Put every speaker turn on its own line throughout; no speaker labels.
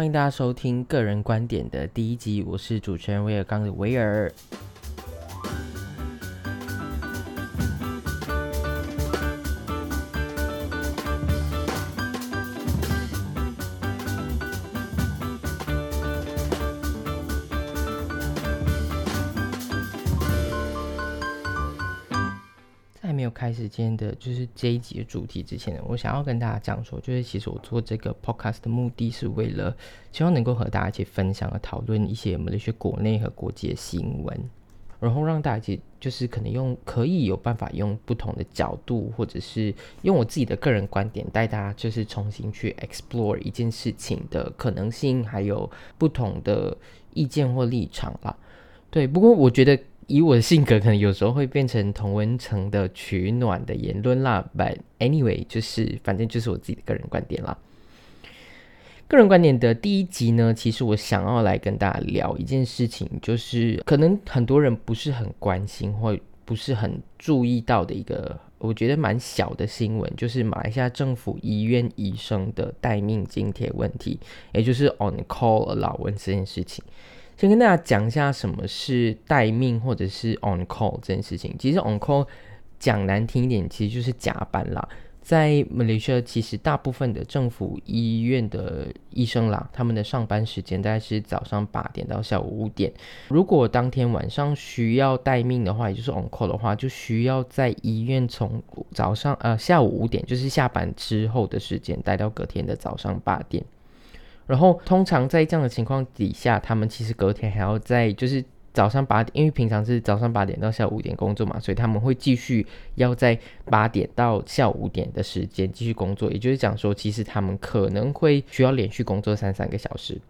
欢迎大家收听个人观点的第一集，我是主持人威尔刚的威尔。今天的就是这一集的主题之前呢，我想要跟大家讲说，就是其实我做这个 podcast 的目的是为了希望能够和大家一起分享和讨论一些我们的一些国内和国际的新闻，然后让大家一起就是可能用可以有办法用不同的角度，或者是用我自己的个人观点带大家就是重新去 explore 一件事情的可能性，还有不同的意见或立场啦。对，不过我觉得。以我的性格，可能有时候会变成同温层的取暖的言论啦。But anyway，就是反正就是我自己的个人观点啦。个人观点的第一集呢，其实我想要来跟大家聊一件事情，就是可能很多人不是很关心或不是很注意到的一个，我觉得蛮小的新闻，就是马来西亚政府医院医生的待命津贴问题，也就是 on call 劳文这件事情。先跟大家讲一下什么是待命或者是 on call 这件事情。其实 on call 讲难听一点，其实就是加班啦。在马来西亚，其实大部分的政府医院的医生啦，他们的上班时间大概是早上八点到下午五点。如果当天晚上需要待命的话，也就是 on call 的话，就需要在医院从早上呃下午五点，就是下班之后的时间待到隔天的早上八点。然后，通常在这样的情况底下，他们其实隔天还要在，就是早上八点，因为平常是早上八点到下午五点工作嘛，所以他们会继续要在八点到下午五点的时间继续工作。也就是讲说，其实他们可能会需要连续工作三三个小时。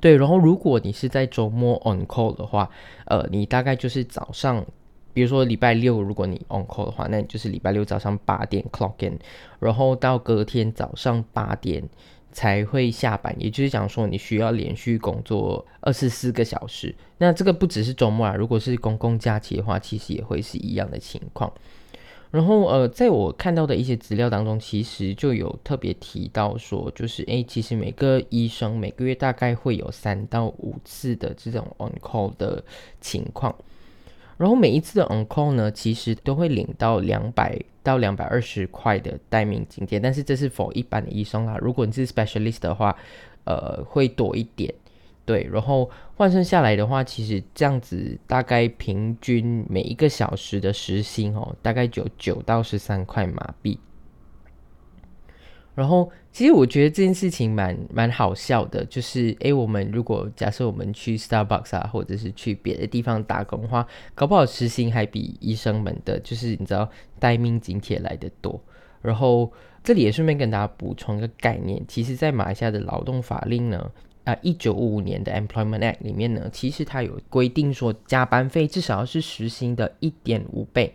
对，然后如果你是在周末 on call 的话，呃，你大概就是早上，比如说礼拜六，如果你 on call 的话，那你就是礼拜六早上八点 clock in，然后到隔天早上八点。才会下班，也就是讲说，你需要连续工作二十四个小时。那这个不只是周末啊，如果是公共假期的话，其实也会是一样的情况。然后呃，在我看到的一些资料当中，其实就有特别提到说，就是诶，其实每个医生每个月大概会有三到五次的这种 on call 的情况。然后每一次的 on call 呢，其实都会领到两百到两百二十块的待命津贴，但是这是否一般的医生啦。如果你是 specialist 的话，呃，会多一点。对，然后换算下来的话，其实这样子大概平均每一个小时的时薪哦，大概有九到十三块马币。然后，其实我觉得这件事情蛮蛮好笑的，就是诶，我们如果假设我们去 Starbucks 啊，或者是去别的地方打工的话，搞不好时薪还比医生们的，就是你知道待命津贴来的多。然后这里也顺便跟大家补充一个概念，其实，在马来西亚的劳动法令呢，啊，一九五五年的 Employment Act 里面呢，其实它有规定说，加班费至少要是时薪的一点五倍，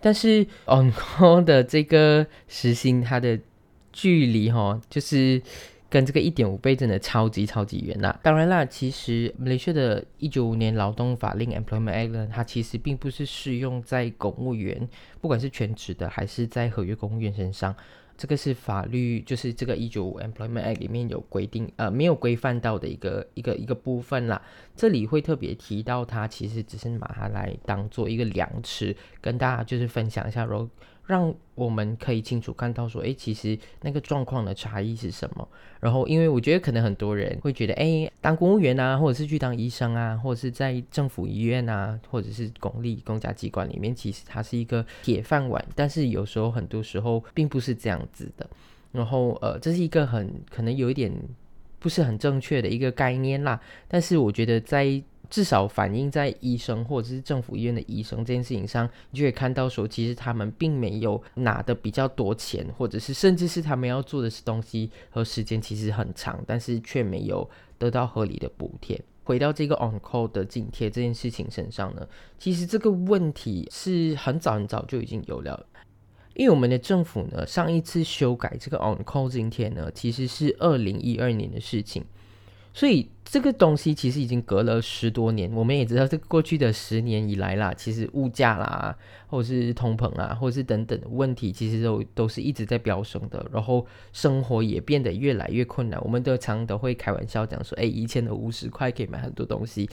但是 On Call 的这个时薪它的距离哈，就是跟这个一点五倍真的超级超级远啦。当然啦，其实马来西亚的一九五年劳动法令 （Employment Act） 它其实并不是适用在公务员，不管是全职的还是在合约公务员身上。这个是法律，就是这个一九五 Employment Act 里面有规定，呃，没有规范到的一个一个一个部分啦。这里会特别提到它，其实只是把它来当做一个量尺，跟大家就是分享一下，然后。让我们可以清楚看到说，诶，其实那个状况的差异是什么。然后，因为我觉得可能很多人会觉得，诶，当公务员啊，或者是去当医生啊，或者是在政府医院啊，或者是公立公家机关里面，其实它是一个铁饭碗。但是有时候，很多时候并不是这样子的。然后，呃，这是一个很可能有一点不是很正确的一个概念啦。但是我觉得在至少反映在医生或者是政府医院的医生这件事情上，你就可以看到说，其实他们并没有拿的比较多钱，或者是甚至是他们要做的东西和时间其实很长，但是却没有得到合理的补贴。回到这个 on call 的津贴这件事情身上呢，其实这个问题是很早很早就已经有了，因为我们的政府呢，上一次修改这个 on call 津贴呢，其实是二零一二年的事情。所以这个东西其实已经隔了十多年，我们也知道，这过去的十年以来啦，其实物价啦，或者是通膨啊，或者是等等的问题，其实都都是一直在飙升的。然后生活也变得越来越困难。我们都常都会开玩笑讲说，哎，以前的五十块可以买很多东西，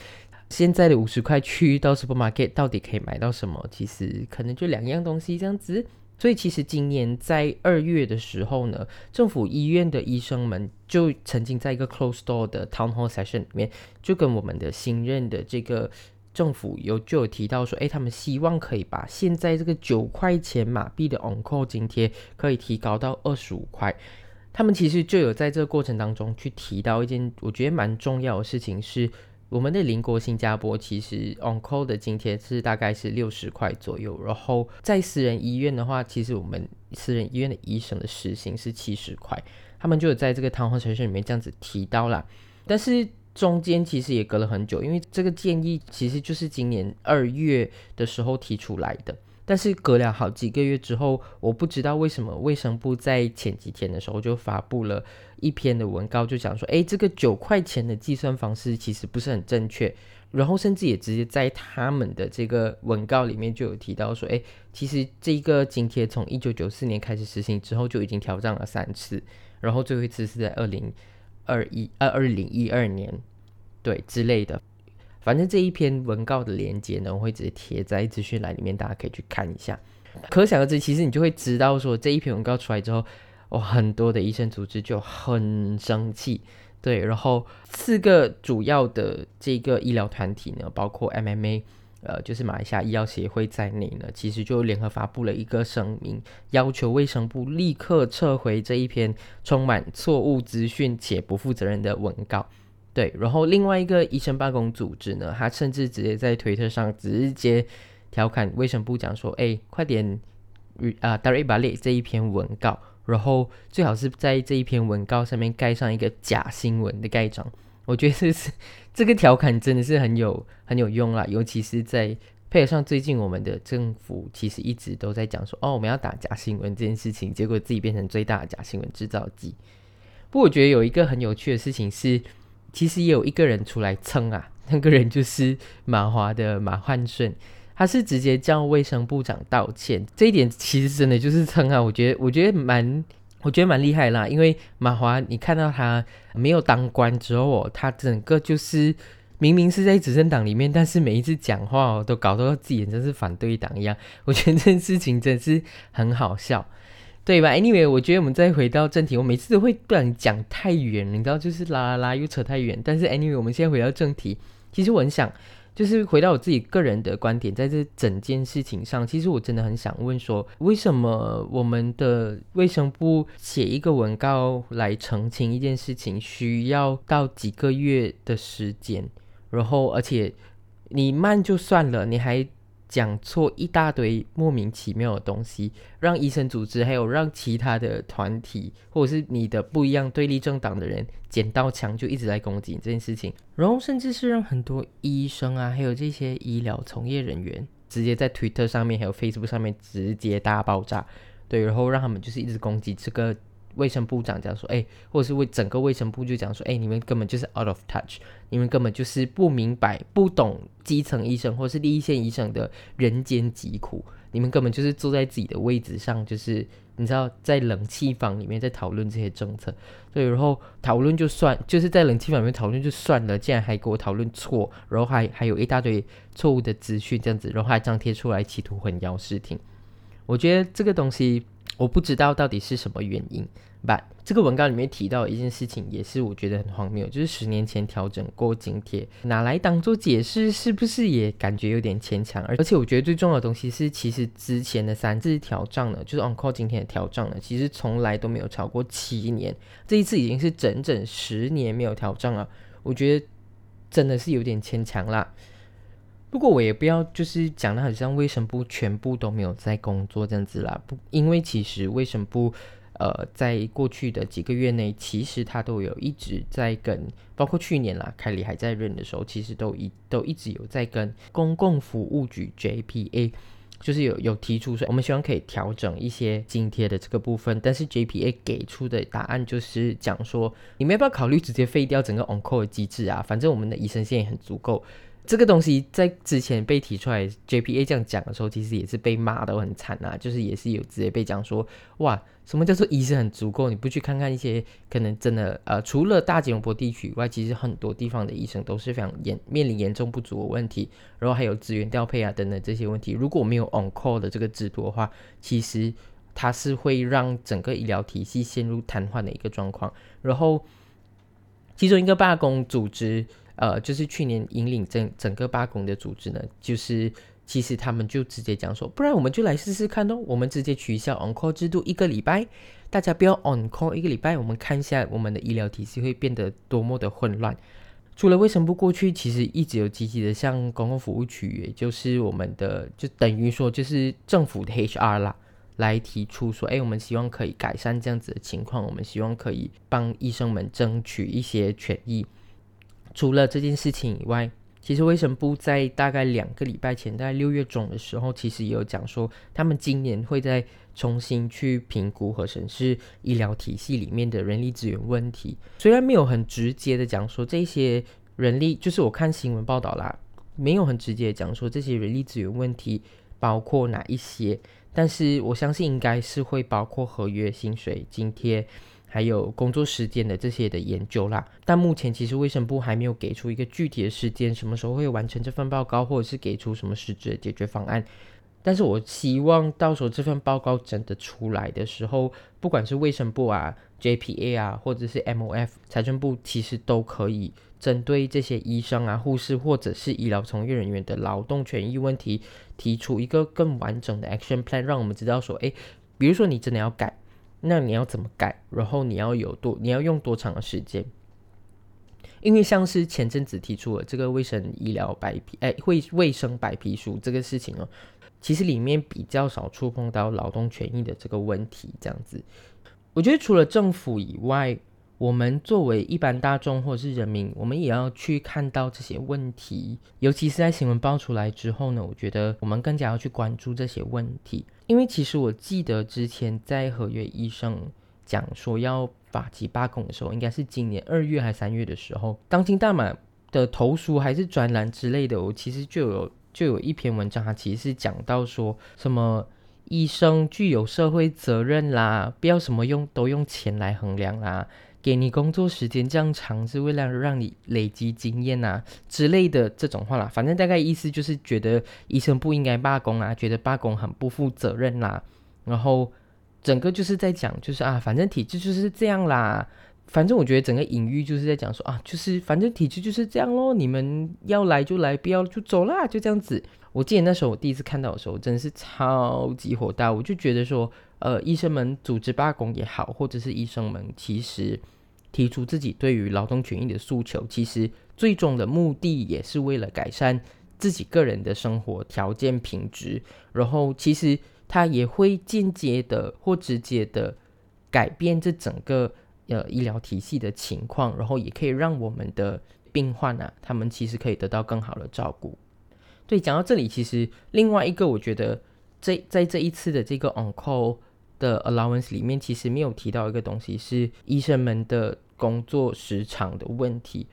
现在的五十块去到 supermarket 到底可以买到什么？其实可能就两样东西这样子。所以其实今年在二月的时候呢，政府医院的医生们就曾经在一个 closed door 的 town hall session 里面，就跟我们的新任的这个政府有就有提到说，哎，他们希望可以把现在这个九块钱马币的 on call 津贴可以提高到二十五块。他们其实就有在这个过程当中去提到一件我觉得蛮重要的事情是。我们的邻国新加坡其实 on call 的津贴是大概是六十块左右，然后在私人医院的话，其实我们私人医院的医生的时薪是七十块，他们就有在这个谈话程序里面这样子提到啦。但是中间其实也隔了很久，因为这个建议其实就是今年二月的时候提出来的。但是隔了好几个月之后，我不知道为什么卫生部在前几天的时候就发布了一篇的文告，就讲说，诶，这个九块钱的计算方式其实不是很正确，然后甚至也直接在他们的这个文告里面就有提到说，诶，其实这个津贴从一九九四年开始实行之后就已经调涨了三次，然后最后一次是在二零二一二二零一二年，对之类的。反正这一篇文告的链接呢，我会直接贴在资讯栏里面，大家可以去看一下。可想而知，其实你就会知道说，这一篇文告出来之后，哦，很多的医生组织就很生气。对，然后四个主要的这个医疗团体呢，包括 MMA，呃，就是马来西亚医药协会在内呢，其实就联合发布了一个声明，要求卫生部立刻撤回这一篇充满错误资讯且不负责任的文告。对，然后另外一个医生罢工组织呢，他甚至直接在推特上直接调侃卫生部讲说：“哎，快点，啊，tarik balik 这一篇文告，然后最好是在这一篇文告上面盖上一个假新闻的盖章。”我觉得这是这个调侃真的是很有 很有用啦，尤其是在配合上最近我们的政府其实一直都在讲说：“哦，我们要打假新闻这件事情”，结果自己变成最大的假新闻制造机。不过我觉得有一个很有趣的事情是。其实也有一个人出来蹭啊，那个人就是马华的马焕顺，他是直接叫卫生部长道歉，这一点其实真的就是蹭啊，我觉得我觉得蛮我觉得蛮厉害啦，因为马华你看到他没有当官之后哦，他整个就是明明是在执政党里面，但是每一次讲话哦，都搞得自己真是反对党一样，我觉得这件事情真是很好笑。对吧？Anyway，我觉得我们再回到正题，我每次都会不想讲太远，你知道，就是啦啦啦又扯太远。但是 Anyway，我们现在回到正题。其实我很想，就是回到我自己个人的观点，在这整件事情上，其实我真的很想问说，为什么我们的卫生部写一个文告来澄清一件事情，需要到几个月的时间？然后，而且你慢就算了，你还。讲错一大堆莫名其妙的东西，让医生组织还有让其他的团体或者是你的不一样对立政党的人捡到枪就一直在攻击这件事情，然后甚至是让很多医生啊，还有这些医疗从业人员直接在 Twitter 上面还有 Facebook 上面直接大爆炸，对，然后让他们就是一直攻击这个。卫生部长讲说，哎，或者是为整个卫生部就讲说，哎，你们根本就是 out of touch，你们根本就是不明白、不懂基层医生或是第一线医生的人间疾苦，你们根本就是坐在自己的位置上，就是你知道在冷气房里面在讨论这些政策，对，然后讨论就算，就是在冷气房里面讨论就算了，竟然还给我讨论错，然后还还有一大堆错误的资讯这样子，然后还张贴出来企图混淆视听，我觉得这个东西。我不知道到底是什么原因，But 这个文稿里面提到一件事情，也是我觉得很荒谬，就是十年前调整过津贴，拿来当做解释，是不是也感觉有点牵强？而且我觉得最重要的东西是，其实之前的三次调账呢，就是 on call 今天的调账呢，其实从来都没有超过七年，这一次已经是整整十年没有调账了，我觉得真的是有点牵强啦。不过我也不要就是讲的好像卫生部全部都没有在工作这样子啦，不，因为其实卫生部呃在过去的几个月内，其实他都有一直在跟，包括去年啦，凯里还在任的时候，其实都一都一直有在跟公共服务局 JPA 就是有有提出说，我们希望可以调整一些津贴的这个部分，但是 JPA 给出的答案就是讲说，你们要不要考虑直接废掉整个 on call 的机制啊？反正我们的医生现也很足够。这个东西在之前被提出来，JPA 这样讲的时候，其实也是被骂的很惨啊，就是也是有直接被讲说，哇，什么叫做医生很足够？你不去看看一些可能真的呃，除了大吉隆坡地区以外，其实很多地方的医生都是非常严面临严重不足的问题，然后还有资源调配啊等等这些问题。如果没有 on call 的这个制度的话，其实它是会让整个医疗体系陷入瘫痪的一个状况。然后其中一个罢工组织。呃，就是去年引领整整个罢工的组织呢，就是其实他们就直接讲说，不然我们就来试试看哦，我们直接取消 on call 制度一个礼拜，大家不要 on call 一个礼拜，我们看一下我们的医疗体系会变得多么的混乱。除了卫生部过去其实一直有积极的向公共服务区，也就是我们的就等于说就是政府的 HR 啦，来提出说，哎，我们希望可以改善这样子的情况，我们希望可以帮医生们争取一些权益。除了这件事情以外，其实卫生部在大概两个礼拜前，在六月中的时候，其实也有讲说，他们今年会再重新去评估和审视医疗体系里面的人力资源问题。虽然没有很直接的讲说这些人力，就是我看新闻报道啦，没有很直接讲说这些人力资源问题包括哪一些，但是我相信应该是会包括合约、薪水、津贴。还有工作时间的这些的研究啦，但目前其实卫生部还没有给出一个具体的时间，什么时候会完成这份报告，或者是给出什么实质的解决方案。但是我希望到时候这份报告真的出来的时候，不管是卫生部啊、JPA 啊，或者是 MOF 财政部，其实都可以针对这些医生啊、护士或者是医疗从业人员的劳动权益问题，提出一个更完整的 action plan，让我们知道说，诶，比如说你真的要改。那你要怎么改？然后你要有多，你要用多长的时间？因为像是前阵子提出了这个卫生医疗白皮，哎，卫卫生白皮书这个事情哦，其实里面比较少触碰到劳动权益的这个问题。这样子，我觉得除了政府以外，我们作为一般大众或者是人民，我们也要去看到这些问题。尤其是在新闻爆出来之后呢，我觉得我们更加要去关注这些问题。因为其实我记得之前在合约医生讲说要法籍罢工的时候，应该是今年二月还三月的时候，当今大马的投书还是专栏之类的，我其实就有就有一篇文章，它其实是讲到说什么医生具有社会责任啦，不要什么用都用钱来衡量啦。给你工作时间这样长，是为了让你累积经验啊之类的这种话啦。反正大概意思就是觉得医生不应该罢工啊，觉得罢工很不负责任啦。然后整个就是在讲，就是啊，反正体制就是这样啦。反正我觉得整个隐喻就是在讲说啊，就是反正体制就是这样咯，你们要来就来，不要就走啦，就这样子。我记得那时候我第一次看到的时候，真的是超级火大。我就觉得说，呃，医生们组织罢工也好，或者是医生们其实。提出自己对于劳动权益的诉求，其实最终的目的也是为了改善自己个人的生活条件品质。然后，其实他也会间接的或直接的改变这整个呃医疗体系的情况，然后也可以让我们的病患啊，他们其实可以得到更好的照顾。对，讲到这里，其实另外一个我觉得这在这一次的这个 on call 的 allowance 里面，其实没有提到一个东西，是医生们的。工作时长的问题，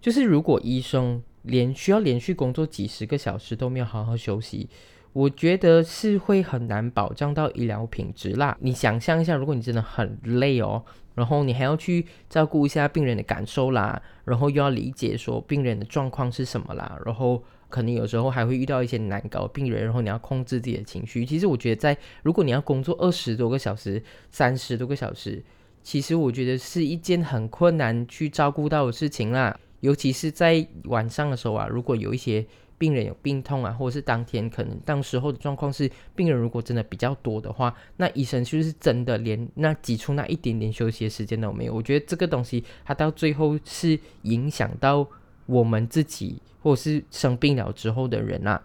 就是如果医生连需要连续工作几十个小时都没有好好休息，我觉得是会很难保障到医疗品质啦。你想象一下，如果你真的很累哦，然后你还要去照顾一下病人的感受啦，然后又要理解说病人的状况是什么啦，然后可能有时候还会遇到一些难搞病人，然后你要控制自己的情绪。其实我觉得，在如果你要工作二十多个小时、三十多个小时。其实我觉得是一件很困难去照顾到的事情啦，尤其是在晚上的时候啊，如果有一些病人有病痛啊，或者是当天可能当时候的状况是病人如果真的比较多的话，那医生是不是真的连那挤出那一点点休息的时间都没有？我觉得这个东西它到最后是影响到我们自己，或者是生病了之后的人啊。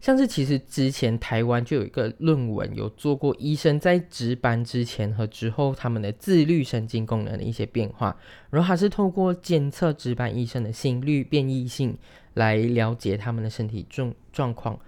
像是其实之前台湾就有一个论文有做过医生在值班之前和之后他们的自律神经功能的一些变化，然后还是透过监测值班医生的心率变异性来了解他们的身体状状况。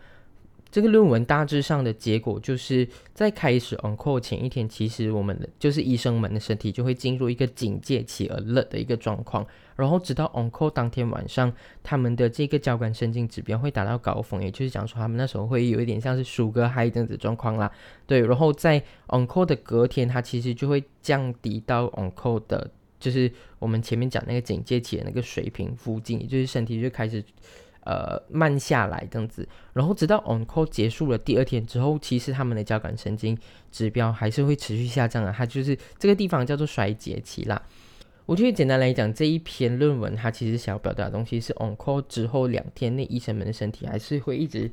这个论文大致上的结果就是在开始 on call 前一天，其实我们的就是医生们的身体就会进入一个警戒期而冷的一个状况，然后直到 on call 当天晚上，他们的这个交感神经指标会达到高峰，也就是讲说他们那时候会有一点像是 sugar high 这样子状况啦。对，然后在 on call 的隔天，它其实就会降低到 on call 的，就是我们前面讲那个警戒期的那个水平附近，也就是身体就开始。呃，慢下来这样子，然后直到 on call 结束了第二天之后，其实他们的交感神经指标还是会持续下降的。它就是这个地方叫做衰竭期啦。我觉得简单来讲，这一篇论文它其实想要表达的东西是 on call 之后两天内，医生们的身体还是会一直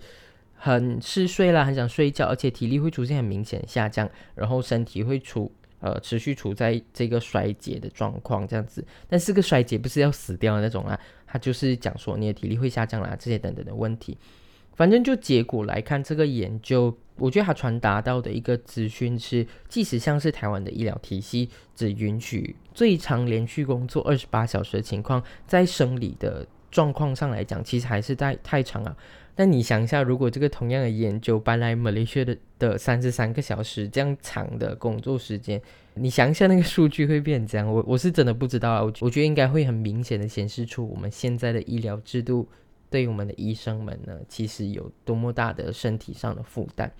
很嗜睡啦，很想睡觉，而且体力会出现很明显下降，然后身体会出呃持续处在这个衰竭的状况这样子。但是个衰竭不是要死掉的那种啊。他就是讲说你的体力会下降啦，这些等等的问题。反正就结果来看，这个研究，我觉得他传达到的一个资讯是，即使像是台湾的医疗体系只允许最长连续工作二十八小时的情况，在生理的状况上来讲，其实还是在太长了。但你想一下，如果这个同样的研究搬来马来西亚的的三十三个小时这样长的工作时间，你想一下那个数据会变怎样？我我是真的不知道啊。我我觉得应该会很明显的显示出我们现在的医疗制度对我们的医生们呢，其实有多么大的身体上的负担。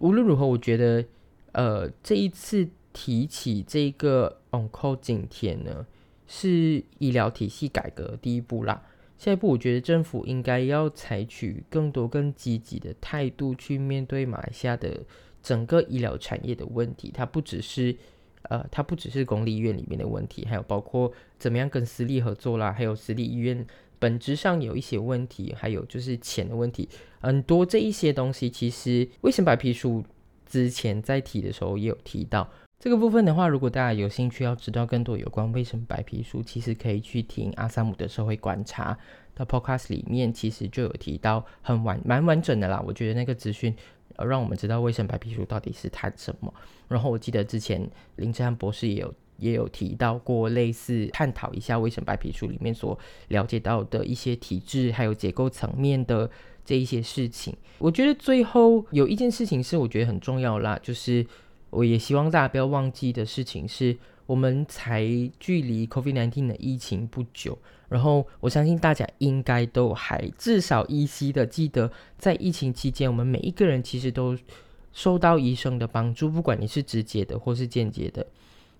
无论如何，我觉得呃这一次提起这个 on call 津贴呢，是医疗体系改革第一步啦。下一步，我觉得政府应该要采取更多、更积极的态度去面对马来西亚的整个医疗产业的问题。它不只是，呃，它不只是公立医院里面的问题，还有包括怎么样跟私立合作啦，还有私立医院本质上有一些问题，还有就是钱的问题，很多这一些东西，其实卫生白皮书之前在提的时候也有提到。这个部分的话，如果大家有兴趣要知道更多有关卫生白皮书，其实可以去听阿萨姆的社会观察的 podcast 里面，其实就有提到很完蛮完整的啦。我觉得那个资讯呃，让我们知道卫生白皮书到底是谈什么。然后我记得之前林志安博士也有也有提到过类似探讨一下卫生白皮书里面所了解到的一些体制还有结构层面的这一些事情。我觉得最后有一件事情是我觉得很重要啦，就是。我也希望大家不要忘记的事情是，我们才距离 COVID-19 的疫情不久，然后我相信大家应该都还至少依稀的记得，在疫情期间，我们每一个人其实都受到医生的帮助，不管你是直接的或是间接的，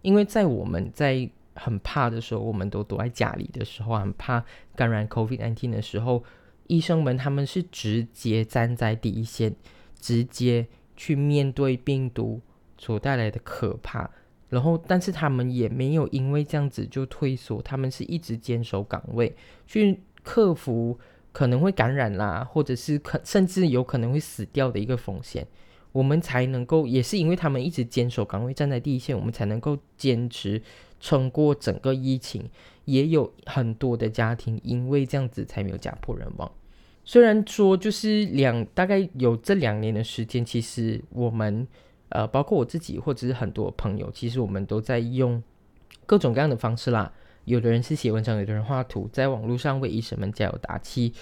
因为在我们在很怕的时候，我们都躲在家里的时候，很怕感染 COVID-19 的时候，医生们他们是直接站在第一线，直接去面对病毒。所带来的可怕，然后，但是他们也没有因为这样子就退缩，他们是一直坚守岗位，去克服可能会感染啦，或者是可甚至有可能会死掉的一个风险，我们才能够，也是因为他们一直坚守岗位，站在第一线，我们才能够坚持撑过整个疫情。也有很多的家庭因为这样子才没有家破人亡。虽然说就是两大概有这两年的时间，其实我们。呃，包括我自己或者是很多朋友，其实我们都在用各种各样的方式啦。有的人是写文章，有的人画图，在网络上为医生们加油打气，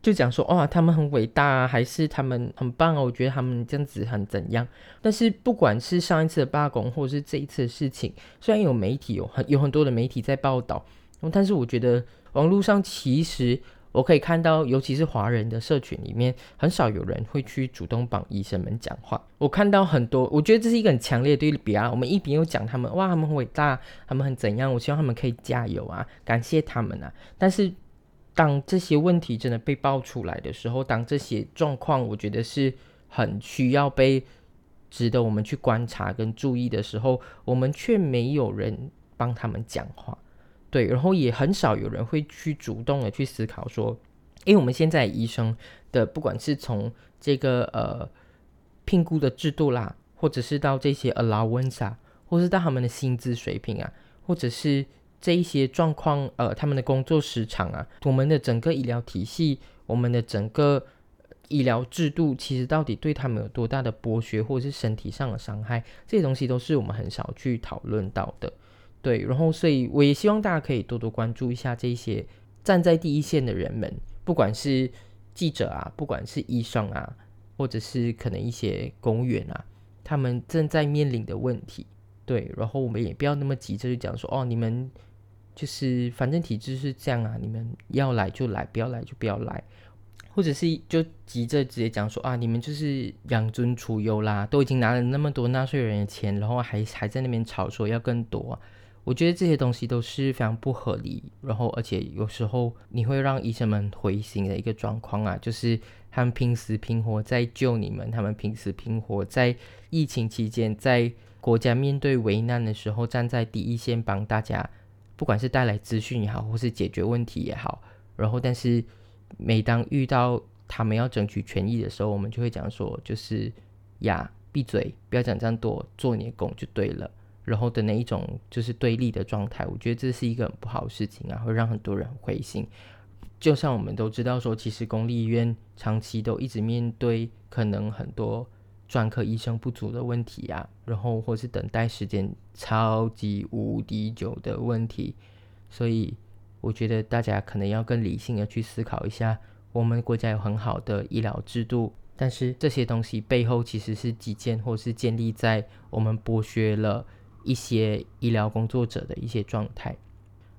就讲说哇，他们很伟大啊，还是他们很棒啊。我觉得他们这样子很怎样。但是不管是上一次的罢工，或者是这一次的事情，虽然有媒体有很有很多的媒体在报道，但是我觉得网络上其实。我可以看到，尤其是华人的社群里面，很少有人会去主动帮医生们讲话。我看到很多，我觉得这是一个很强烈的对比啊。我们一边又讲他们，哇，他们很伟大，他们很怎样，我希望他们可以加油啊，感谢他们啊。但是，当这些问题真的被爆出来的时候，当这些状况，我觉得是很需要被值得我们去观察跟注意的时候，我们却没有人帮他们讲话。对，然后也很少有人会去主动的去思考说，因为我们现在医生的不管是从这个呃评估的制度啦，或者是到这些 allowance 啊，或是到他们的薪资水平啊，或者是这一些状况，呃，他们的工作时长啊，我们的整个医疗体系，我们的整个医疗制度，其实到底对他们有多大的剥削，或者是身体上的伤害，这些东西都是我们很少去讨论到的。对，然后所以我也希望大家可以多多关注一下这些站在第一线的人们，不管是记者啊，不管是医生啊，或者是可能一些公务员啊，他们正在面临的问题。对，然后我们也不要那么急着就讲说，哦，你们就是反正体制是这样啊，你们要来就来，不要来就不要来，或者是就急着直接讲说啊，你们就是养尊处优啦，都已经拿了那么多纳税人的钱，然后还还在那边吵说要更多啊。我觉得这些东西都是非常不合理，然后而且有时候你会让医生们灰心的一个状况啊，就是他们拼死拼活在救你们，他们拼死拼活在疫情期间，在国家面对危难的时候站在第一线帮大家，不管是带来资讯也好，或是解决问题也好，然后但是每当遇到他们要争取权益的时候，我们就会讲说，就是呀，闭嘴，不要讲这样多，做你的工就对了。然后的那一种就是对立的状态，我觉得这是一个很不好的事情啊，会让很多人灰心。就像我们都知道说，其实公立医院长期都一直面对可能很多专科医生不足的问题啊，然后或是等待时间超级无敌久的问题。所以我觉得大家可能要更理性的去思考一下，我们国家有很好的医疗制度，但是这些东西背后其实是基建或是建立在我们剥削了。一些医疗工作者的一些状态，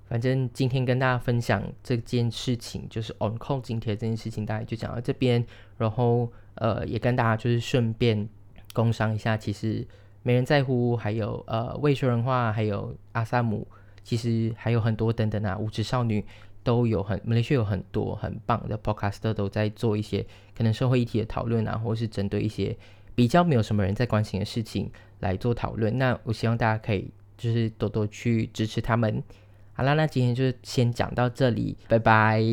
反正今天跟大家分享这件事情，就是 on call 津贴这件事情，大概就讲到这边。然后呃，也跟大家就是顺便工商一下，其实没人在乎，还有呃未说人话，还有阿萨姆，其实还有很多等等啊，无耻少女都有很，马来西亚有很多很棒的 podcaster 都在做一些可能社会议题的讨论啊，或是针对一些比较没有什么人在关心的事情。来做讨论，那我希望大家可以就是多多去支持他们。好啦，那今天就先讲到这里，拜拜。